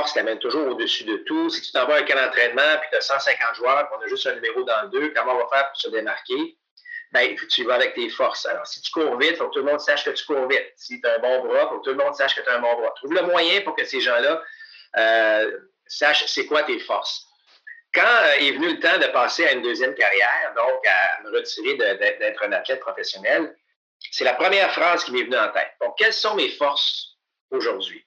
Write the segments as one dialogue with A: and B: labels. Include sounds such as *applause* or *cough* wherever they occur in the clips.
A: forces qui amènent toujours au-dessus de tout. Si tu t'envoies un camp d'entraînement puis tu as 150 joueurs, puis on a juste un numéro dans le deux, comment on va faire pour se démarquer? Ben, tu vas avec tes forces. Alors, si tu cours vite, il faut que tout le monde sache que tu cours vite. Si tu as un bon bras, il faut que tout le monde sache que tu as un bon bras. Trouve le moyen pour que ces gens-là euh, sachent c'est quoi tes forces. Quand euh, est venu le temps de passer à une deuxième carrière, donc à me retirer d'être un athlète professionnel, c'est la première phrase qui m'est venue en tête. Donc, quelles sont mes forces aujourd'hui?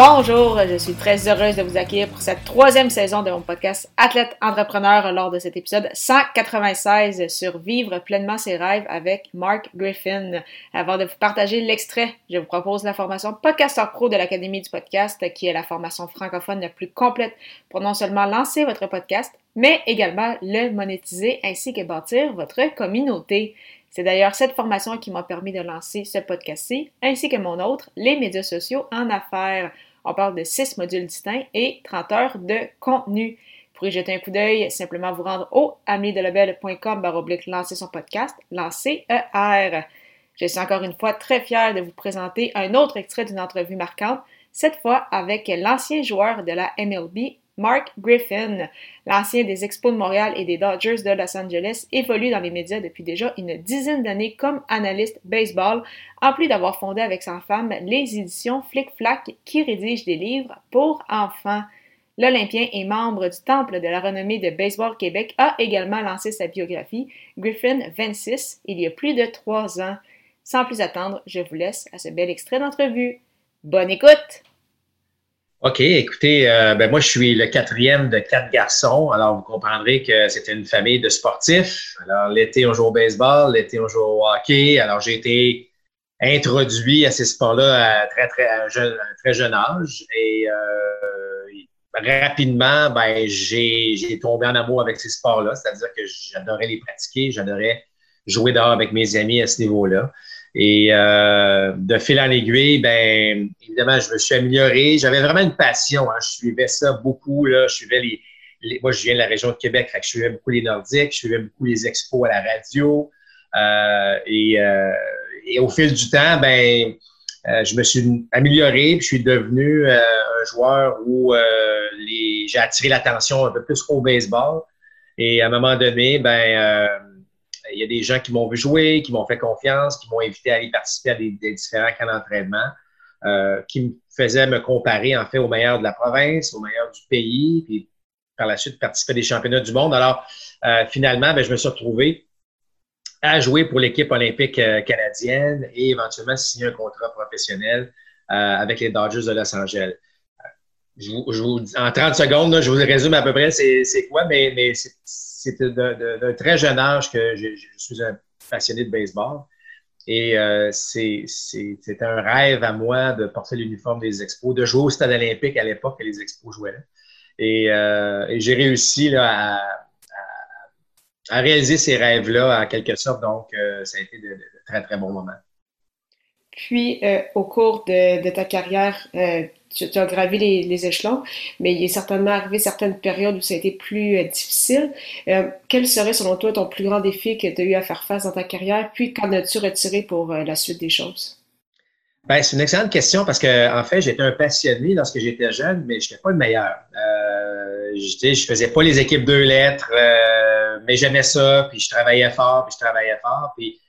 B: Bonjour, je suis très heureuse de vous accueillir pour cette troisième saison de mon podcast Athlète Entrepreneur lors de cet épisode 196 sur Vivre pleinement ses rêves avec Mark Griffin. Avant de vous partager l'extrait, je vous propose la formation Podcaster Pro de l'Académie du podcast qui est la formation francophone la plus complète pour non seulement lancer votre podcast, mais également le monétiser ainsi que bâtir votre communauté. C'est d'ailleurs cette formation qui m'a permis de lancer ce podcast-ci, ainsi que mon autre, les médias sociaux en affaires. On parle de 6 modules distincts et 30 heures de contenu. Pour y jeter un coup d'œil, simplement vous rendre au ameliedelabel.com baroblique lancer son podcast, lancer ER. Je suis encore une fois très fière de vous présenter un autre extrait d'une entrevue marquante, cette fois avec l'ancien joueur de la MLB, Mark Griffin, l'ancien des Expos de Montréal et des Dodgers de Los Angeles, évolue dans les médias depuis déjà une dizaine d'années comme analyste baseball, en plus d'avoir fondé avec sa femme les éditions Flick Flack qui rédigent des livres pour enfants. L'Olympien et membre du Temple de la renommée de Baseball Québec a également lancé sa biographie Griffin 26 il y a plus de trois ans. Sans plus attendre, je vous laisse à ce bel extrait d'entrevue. Bonne écoute!
A: OK, écoutez, euh, ben moi, je suis le quatrième de quatre garçons. Alors, vous comprendrez que c'était une famille de sportifs. Alors, l'été, on joue au baseball, l'été, on joue au hockey. Alors, j'ai été introduit à ces sports-là à très, très, jeune, très jeune âge. Et euh, rapidement, ben, j'ai tombé en amour avec ces sports-là. C'est-à-dire que j'adorais les pratiquer, j'adorais jouer dehors avec mes amis à ce niveau-là. Et euh, de fil en aiguille, ben évidemment, je me suis amélioré. J'avais vraiment une passion. Hein. Je suivais ça beaucoup. Là. Je suivais les, Moi, je viens de la région de Québec, fait que je suivais beaucoup les Nordiques, je suivais beaucoup les expos à la radio. Euh, et, euh, et, au fil du temps, ben je me suis amélioré, puis je suis devenu un joueur où les... j'ai attiré l'attention un peu plus au baseball. Et à un moment donné, ben il y a des gens qui m'ont vu jouer, qui m'ont fait confiance, qui m'ont invité à aller participer à des, différents camps d'entraînement, euh, qui me faisaient me comparer en fait aux meilleurs de la province, aux meilleurs du pays, puis par la suite participer à des championnats du monde. Alors, euh, finalement, ben, je me suis retrouvé à jouer pour l'équipe olympique euh, canadienne et éventuellement signer un contrat professionnel avec les Dodgers de Los Angeles. Je vous, en 30 secondes, je vous résume à peu près c'est quoi, mais, mais c'est c'était d'un très jeune âge que je, suis un passionné de baseball. Et euh, c'est un rêve à moi de porter l'uniforme des Expos, de jouer au Stade olympique à l'époque que les Expos jouaient là. Et, euh, j'ai réussi là, à, réaliser ces rêves-là en quelque sorte. Donc, euh, ça a été de, très, très bons moments.
B: Puis, au cours de, ta carrière, tu, as gravi les, échelons, mais il est certainement arrivé certaines périodes où ça a été plus euh, difficile. Euh, quel serait, selon toi, ton plus grand défi que tu as eu à faire face dans ta carrière? Puis, qu'en as-tu retiré pour euh, la suite des choses?
A: Ben, c'est une excellente question parce que, en fait, j'étais un passionné lorsque j'étais jeune, mais je n'étais pas le meilleur. Euh, je faisais pas les équipes deux lettres, mais j'aimais ça, puis je travaillais fort, puis je travaillais fort, puis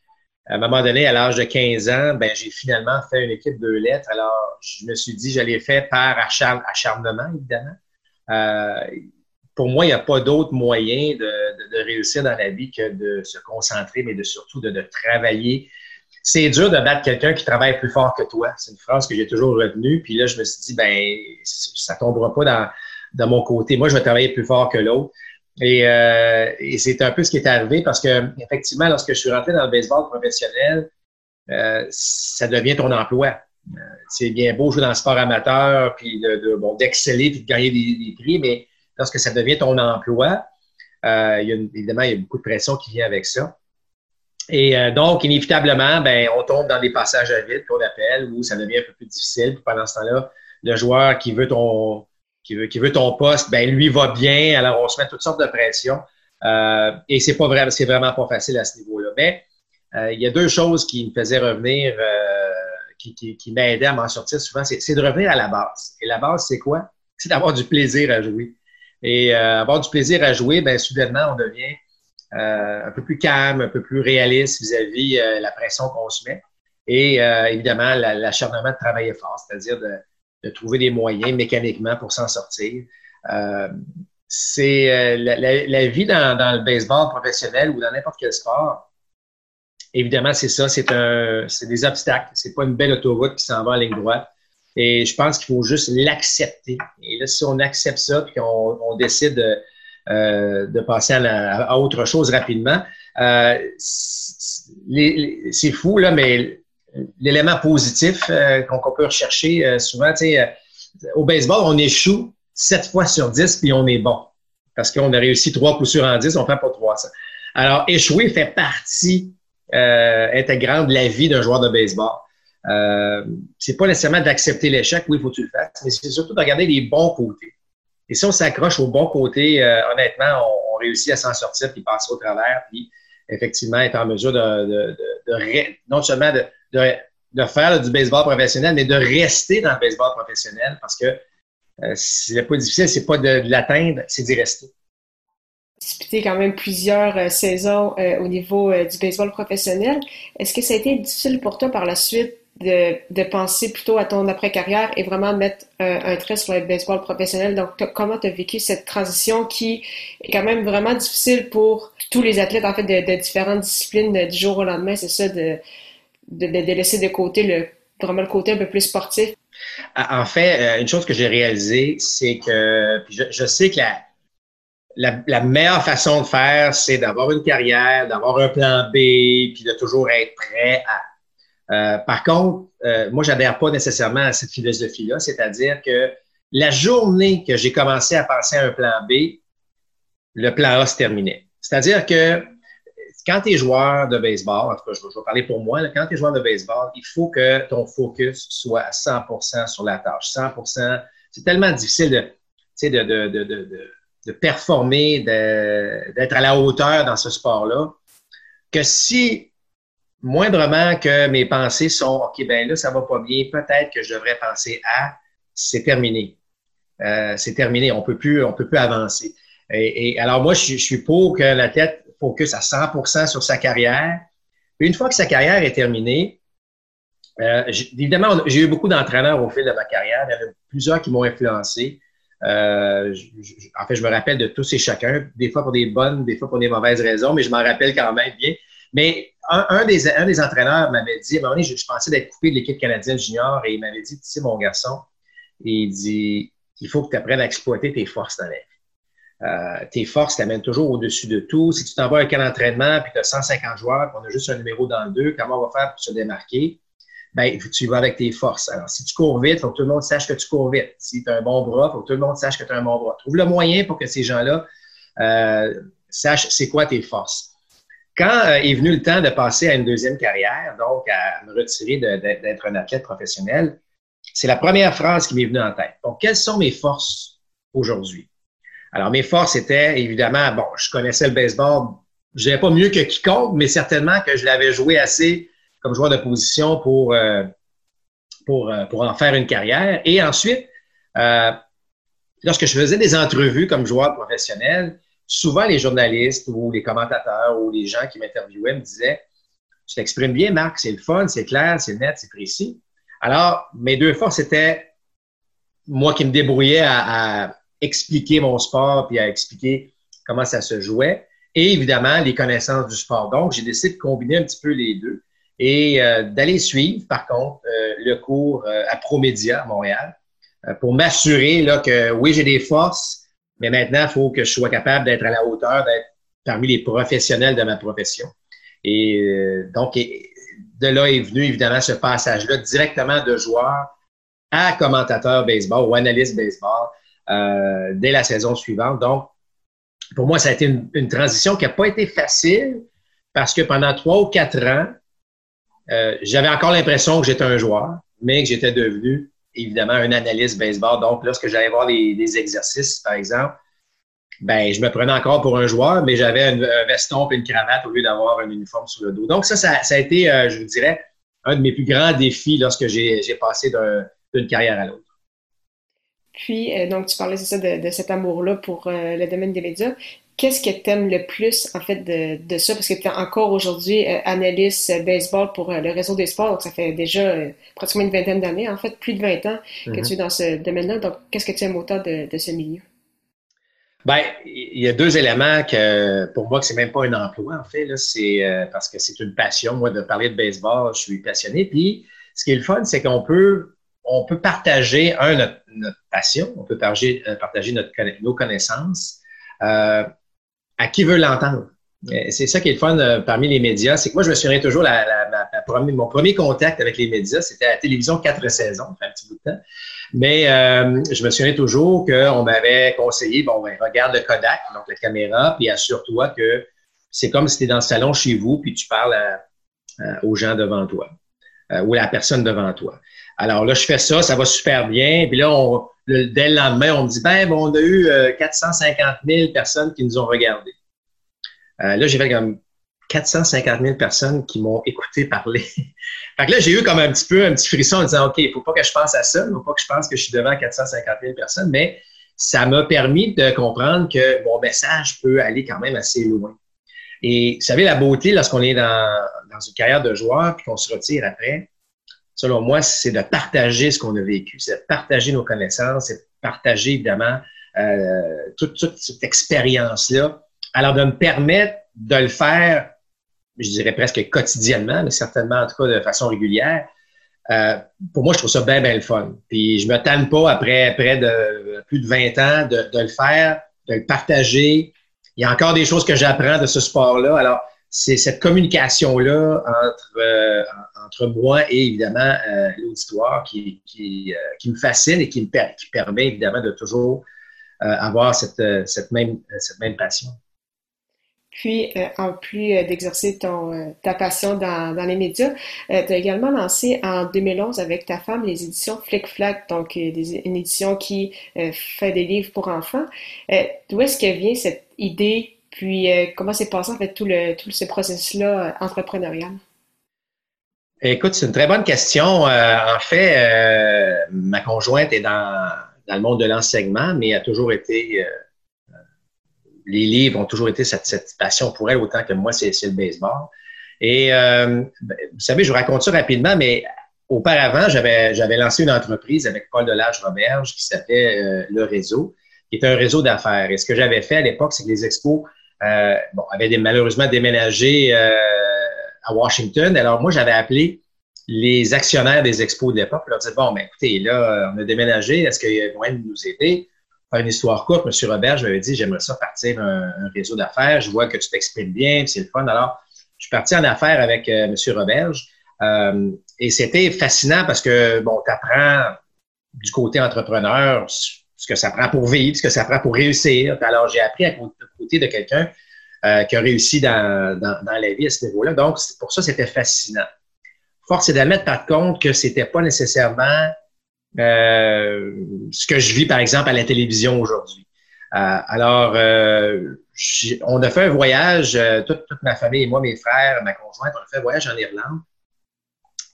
A: à un moment donné, à l'âge de 15 ans, ben, j'ai finalement fait une équipe de lettres. Alors, je me suis dit, je l'ai fait par acharnement, évidemment. Euh, pour moi, il n'y a pas d'autre moyen de, réussir dans la vie que de se concentrer, mais de surtout de, travailler. C'est dur de battre quelqu'un qui travaille plus fort que toi. C'est une phrase que j'ai toujours retenue. Puis là, je me suis dit, ben, ça tombera pas dans, dans mon côté. Moi, je vais travailler plus fort que l'autre. Euh, et, c'est un peu ce qui est arrivé parce que, effectivement, lorsque je suis rentré dans le baseball professionnel, euh, ça devient ton emploi. Euh, c'est bien beau jouer dans le sport amateur, puis de, bon, d'exceller, puis de gagner des, prix, mais lorsque ça devient ton emploi, il y a, évidemment, il y a beaucoup de pression qui vient avec ça. Et donc, inévitablement, ben, on tombe dans des passages à vide qu'on appelle, où ça devient un peu plus difficile. Puis pendant ce temps-là, le joueur qui veut ton qui veut, ton poste, ben lui va bien. Alors, on se met toutes sortes de pressions. Euh, et c'est pas vrai, c'est vraiment pas facile à ce niveau-là. Mais euh, il y a deux choses qui me faisaient revenir, euh, qui, qui, m'aidaient à m'en sortir souvent, c'est de revenir à la base. Et la base, c'est quoi? *laughs* C'est d'avoir du plaisir à jouer. Et avoir du plaisir à jouer, ben soudainement, on devient un peu plus calme, un peu plus réaliste vis-à-vis la pression qu'on se met. Et évidemment, l'acharnement de travailler fort, c'est-à-dire de, de trouver des moyens mécaniquement pour s'en sortir. Euh, c'est euh, la, vie dans, le baseball professionnel ou dans n'importe quel sport. Évidemment, c'est ça, c'est un, c'est des obstacles. C'est pas une belle autoroute qui s'en va en ligne droite. Et je pense qu'il faut juste l'accepter. Et là, si on accepte ça, puis qu'on on décide de, euh, de passer à, autre chose rapidement, c'est fou là, mais l'élément positif euh, qu'on peut rechercher euh, souvent, euh, au baseball, on échoue 7 fois sur 10 puis on est bon. Parce qu'on a réussi trois coups sur en 10, on fait pas 300. Alors, échouer fait partie intégrante de la vie d'un joueur de baseball. Euh, c'est pas nécessairement d'accepter l'échec, oui, il faut que tu le fasses, mais c'est surtout de regarder les bons côtés. Et si on s'accroche aux bons côtés, honnêtement, on, réussit à s'en sortir puis passer au travers, puis effectivement être en mesure de, de, de non seulement de, de, faire du baseball professionnel, mais de rester dans le baseball professionnel parce que euh, c'est pas difficile, c'est pas de, l'atteindre, c'est d'y rester.
B: Disputé quand même plusieurs euh, saisons euh, au niveau du baseball professionnel. Est-ce que ça a été difficile pour toi par la suite de, de penser plutôt à ton après-carrière et vraiment mettre un trait sur le baseball professionnel? Donc, comment tu as vécu cette transition qui est quand même vraiment difficile pour tous les athlètes, en fait, de, de différentes disciplines du jour au lendemain? C'est ça, de, de, laisser de côté le, vraiment le côté un peu plus sportif?
A: En fait, euh, une chose que j'ai réalisée, c'est que je, sais que la, la, meilleure façon de faire, c'est d'avoir une carrière, d'avoir un plan B, puis de toujours être prêt à. Euh, par contre, euh, moi, j'adhère pas nécessairement à cette philosophie-là, c'est-à-dire que la journée que j'ai commencé à penser à un plan B, le plan A se terminait. C'est-à-dire que quand tu es joueur de baseball, en tout cas, je, vais parler pour moi, quand tu es joueur de baseball, il faut que ton focus soit à 100% sur la tâche. 100% C'est tellement difficile de, de, de, de, de performer, d'être à la hauteur dans ce sport-là, que si moindrement que mes pensées sont OK, ben là, ça va pas bien, peut-être que je devrais penser à c'est terminé. Euh, c'est terminé, on peut plus, on peut plus avancer. Et, et alors moi, je, je, suis pour que la tête focus à 100% sur sa carrière. Une fois que sa carrière est terminée, euh, évidemment, j'ai eu beaucoup d'entraîneurs au fil de ma carrière. Il y en a plusieurs qui m'ont influencé. Euh, en fait, je me rappelle de tous et chacun, des fois pour des bonnes, des fois pour des mauvaises raisons, mais je m'en rappelle quand même bien. Mais un, des, un des entraîneurs m'avait dit, un moment donné, je, pensais d'être coupé de l'équipe canadienne junior et il m'avait dit, tu sais, mon garçon, il dit, il faut que tu apprennes à exploiter tes forces dans la vie. Euh, tes forces t'amènent toujours au-dessus de tout. Si tu t'envoies un camp d'entraînement puis tu as 150 joueurs, qu'on a juste un numéro dans le deux, comment on va faire pour se démarquer? Ben, tu vas avec tes forces. Alors, si tu cours vite, il faut que tout le monde sache que tu cours vite. Si tu as un bon bras, il faut que tout le monde sache que tu as un bon bras. Trouve le moyen pour que ces gens-là euh, sachent c'est quoi tes forces. Quand euh, est venu le temps de passer à une deuxième carrière, donc à me retirer d'être un athlète professionnel, c'est la première phrase qui m'est venue en tête. Donc, quelles sont mes forces aujourd'hui? Alors, mes forces étaient évidemment, bon, je connaissais le baseball, je pas mieux que quiconque, mais certainement que je l'avais joué assez comme joueur de position pour, euh, pour, euh, pour en faire une carrière. Et ensuite, euh, lorsque je faisais des entrevues comme joueur professionnel, souvent les journalistes ou les commentateurs ou les gens qui m'interviewaient me disaient Tu t'exprimes bien, Marc, c'est le fun, c'est clair, c'est net, c'est précis. Alors, mes deux forces étaient moi qui me débrouillais à expliquer mon sport puis à expliquer comment ça se jouait. Et évidemment, les connaissances du sport. Donc, j'ai décidé de combiner un petit peu les deux et euh, d'aller suivre, par contre, euh, le cours euh, à Promédia à Montréal pour m'assurer là, que oui, j'ai des forces, mais maintenant, il faut que je sois capable d'être à la hauteur, d'être parmi les professionnels de ma profession. Et donc, de là est venu évidemment ce passage-là directement de joueur à commentateur baseball ou analyste baseball euh, dès la saison suivante. Donc, pour moi, ça a été une, transition qui n'a pas été facile parce que pendant trois ou quatre ans, euh, j'avais encore l'impression que j'étais un joueur, mais que j'étais devenu évidemment un analyste baseball. Donc, lorsque j'allais voir des, exercices, par exemple, ben, je me prenais encore pour un joueur, mais j'avais un veston et une cravate au lieu d'avoir un uniforme sur le dos. Donc, ça, ça, a été, euh, je vous dirais, un de mes plus grands défis lorsque j'ai passé d'une carrière à l'autre.
B: Puis, euh, donc, tu parlais, c'est ça, de, cet amour-là pour euh, le domaine des médias. Qu'est-ce que tu aimes le plus, en fait, de, ça? Parce que tu es encore aujourd'hui euh, analyste baseball pour le réseau des sports. Donc, ça fait déjà pratiquement une vingtaine d'années, en fait, plus de 20 ans que mm-hmm. tu es dans ce domaine-là. Donc, qu'est-ce que tu aimes autant de, ce milieu?
A: Bien, il y a deux éléments que, pour moi, que c'est même pas un emploi, en fait. C'est parce que c'est une passion. Moi, de parler de baseball, je suis passionné. Puis, ce qui est le fun, c'est qu'on peut on peut partager, un, notre, passion, on peut partager, euh, partager notre, nos connaissances euh, à qui veut l'entendre. C'est ça qui est le fun euh, parmi les médias. C'est que moi, je me souviens toujours, la, mon premier contact avec les médias, c'était à la télévision quatre saisons, fait un petit bout de temps. Mais je me souviens toujours qu'on m'avait conseillé, bon, ben, regarde le Kodak, donc la caméra, puis assure-toi que c'est comme si tu es dans le salon chez vous, puis tu parles aux gens devant toi ou à la personne devant toi. Alors là, je fais ça, ça va super bien. Puis là, on, dès le lendemain, on me dit, ben, bon, on a eu 450 euh, 000 personnes qui nous ont regardés. Euh, là, j'ai fait comme 450 000 personnes qui m'ont écouté parler. *laughs* fait que là, j'ai eu comme un petit peu un petit frisson en disant, OK, il faut pas que je pense à ça, il faut pas que je pense que je suis devant 450 000 personnes, mais ça m'a permis de comprendre que mon message peut aller quand même assez loin. Et vous savez, la beauté, lorsqu'on est dans, dans une carrière de joueur puis qu'on se retire après, selon moi, c'est de partager ce qu'on a vécu, c'est de partager nos connaissances, c'est de partager évidemment euh, toute, cette expérience-là. Alors, de me permettre de le faire, je dirais presque quotidiennement, mais certainement en tout cas de façon régulière, euh, pour moi, je trouve ça bien, bien le fun. Puis je me tanne pas après près de plus de 20 ans de, de le faire, de le partager. Il y a encore des choses que j'apprends de ce sport-là. Alors, c'est cette communication-là entre, euh, entre moi et évidemment euh, l'auditoire qui, euh, qui, me fascine et qui me permet évidemment de toujours avoir cette, cette, même, cette même passion.
B: Puis, en plus d'exercer ta passion dans, dans les médias, tu as également lancé en 2011 avec ta femme les éditions Flick Flack, donc une édition qui fait des livres pour enfants. D'où est-ce que vient cette idée puis, euh, comment s'est passé en fait tout, le, tout ce processus-là euh, entrepreneurial?
A: Écoute, c'est une très bonne question. Euh, en fait, ma conjointe est dans, dans, le monde de l'enseignement, mais a toujours été. les livres ont toujours été cette, passion pour elle, autant que moi, c'est le baseball. Et ben, vous savez, je vous raconte ça rapidement, mais auparavant, j'avais lancé une entreprise avec Paul Delage-Roberge qui s'appelait Le Réseau, qui est un réseau d'affaires. Et ce que j'avais fait à l'époque, c'est que les expos euh, bon, avait malheureusement déménagé euh, à Washington. Alors moi, j'avais appelé les actionnaires des expos de l'époque. Je leur disais, bon, ben, écoutez, là, on a déménagé. Est-ce qu'il y a moyen de nous aider? Une histoire courte, M. Robert, je m'avais dit, j'aimerais ça partir un, réseau d'affaires. Je vois que tu t'exprimes bien, c'est le fun. Alors, je suis parti en affaires avec euh, M. Roberge. Euh, et c'était fascinant parce que, bon, tu apprends du côté entrepreneur ce que ça prend pour vivre, ce que ça prend pour réussir. Alors, j'ai appris à côté de quelqu'un euh, qui a réussi dans, dans, la vie à ce niveau-là. Donc, pour ça, c'était fascinant. Force est d'admettre, par contre, que c'était pas nécessairement euh, ce que je vis, par exemple, à la télévision aujourd'hui. Euh, alors, on a fait un voyage, toute, ma famille et moi, mes frères, ma conjointe, on a fait un voyage en Irlande.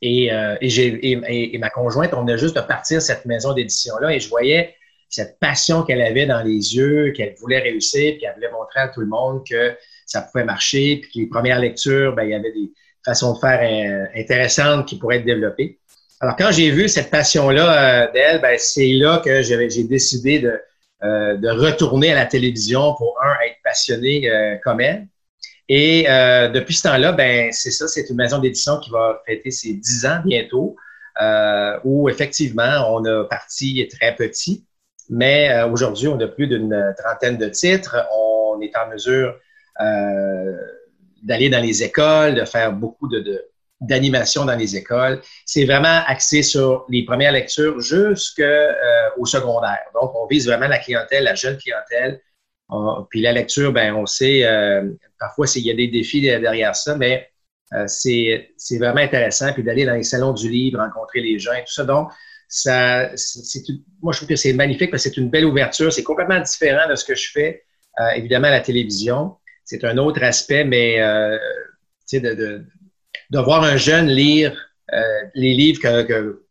A: Et, et, et ma conjointe, on venait juste de partir cette maison d'édition-là et je voyais cette passion qu'elle avait dans les yeux, qu'elle voulait réussir, puis qu'elle voulait montrer à tout le monde que ça pouvait marcher, puis que les premières lectures, ben, il y avait des façons de faire euh, intéressantes qui pourraient être développées. Alors, quand j'ai vu cette passion-là euh, d'elle, ben, c'est là que j'ai décidé de, euh, de retourner à la télévision pour, un, être passionné comme elle. Et depuis ce temps-là, ben, c'est ça, c'est une maison d'édition qui va fêter ses dix ans bientôt, où effectivement, on a parti très petit. Mais euh, aujourd'hui, on a plus d'une trentaine de titres. On est en mesure euh, d'aller dans les écoles, de faire beaucoup de, d'animation dans les écoles. C'est vraiment axé sur les premières lectures jusqu'au euh, secondaire. Donc, on vise vraiment la clientèle, la jeune clientèle puis la lecture, ben, on sait, parfois, il y a des défis derrière ça, mais c'est vraiment intéressant. Puis d'aller dans les salons du livre, rencontrer les gens et tout ça. Donc, moi, je trouve que c'est magnifique parce que c'est une belle ouverture. C'est complètement différent de ce que je fais, évidemment, à la télévision. C'est un autre aspect, mais de, de, voir un jeune lire les livres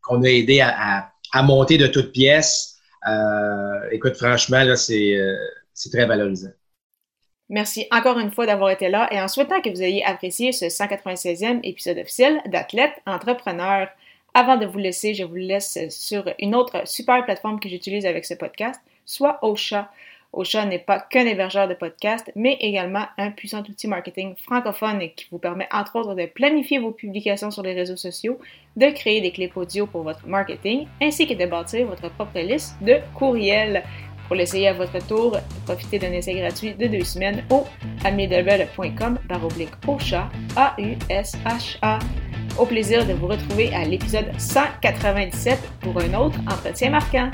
A: qu'on a aidé à, monter de toutes pièces, euh, écoute, franchement, là, c'est, euh, c'est très valorisant.
B: Merci encore une fois d'avoir été là et en souhaitant que vous ayez apprécié ce 196e épisode officiel d'Athlète Entrepreneur. Avant de vous laisser, je vous laisse sur une autre super plateforme que j'utilise avec ce podcast, soit Ocha. Ocha n'est pas qu'un hébergeur de podcast, mais également un puissant outil marketing francophone qui vous permet entre autres de planifier vos publications sur les réseaux sociaux, de créer des clips audio pour votre marketing, ainsi que de bâtir votre propre liste de courriels. Pour l'essayer à votre tour, profitez d'un essai gratuit de deux semaines au amiedelbel.com baroblique Ocha, A-U-S-H-A. Au plaisir de vous retrouver à l'épisode 197 pour un autre entretien marquant.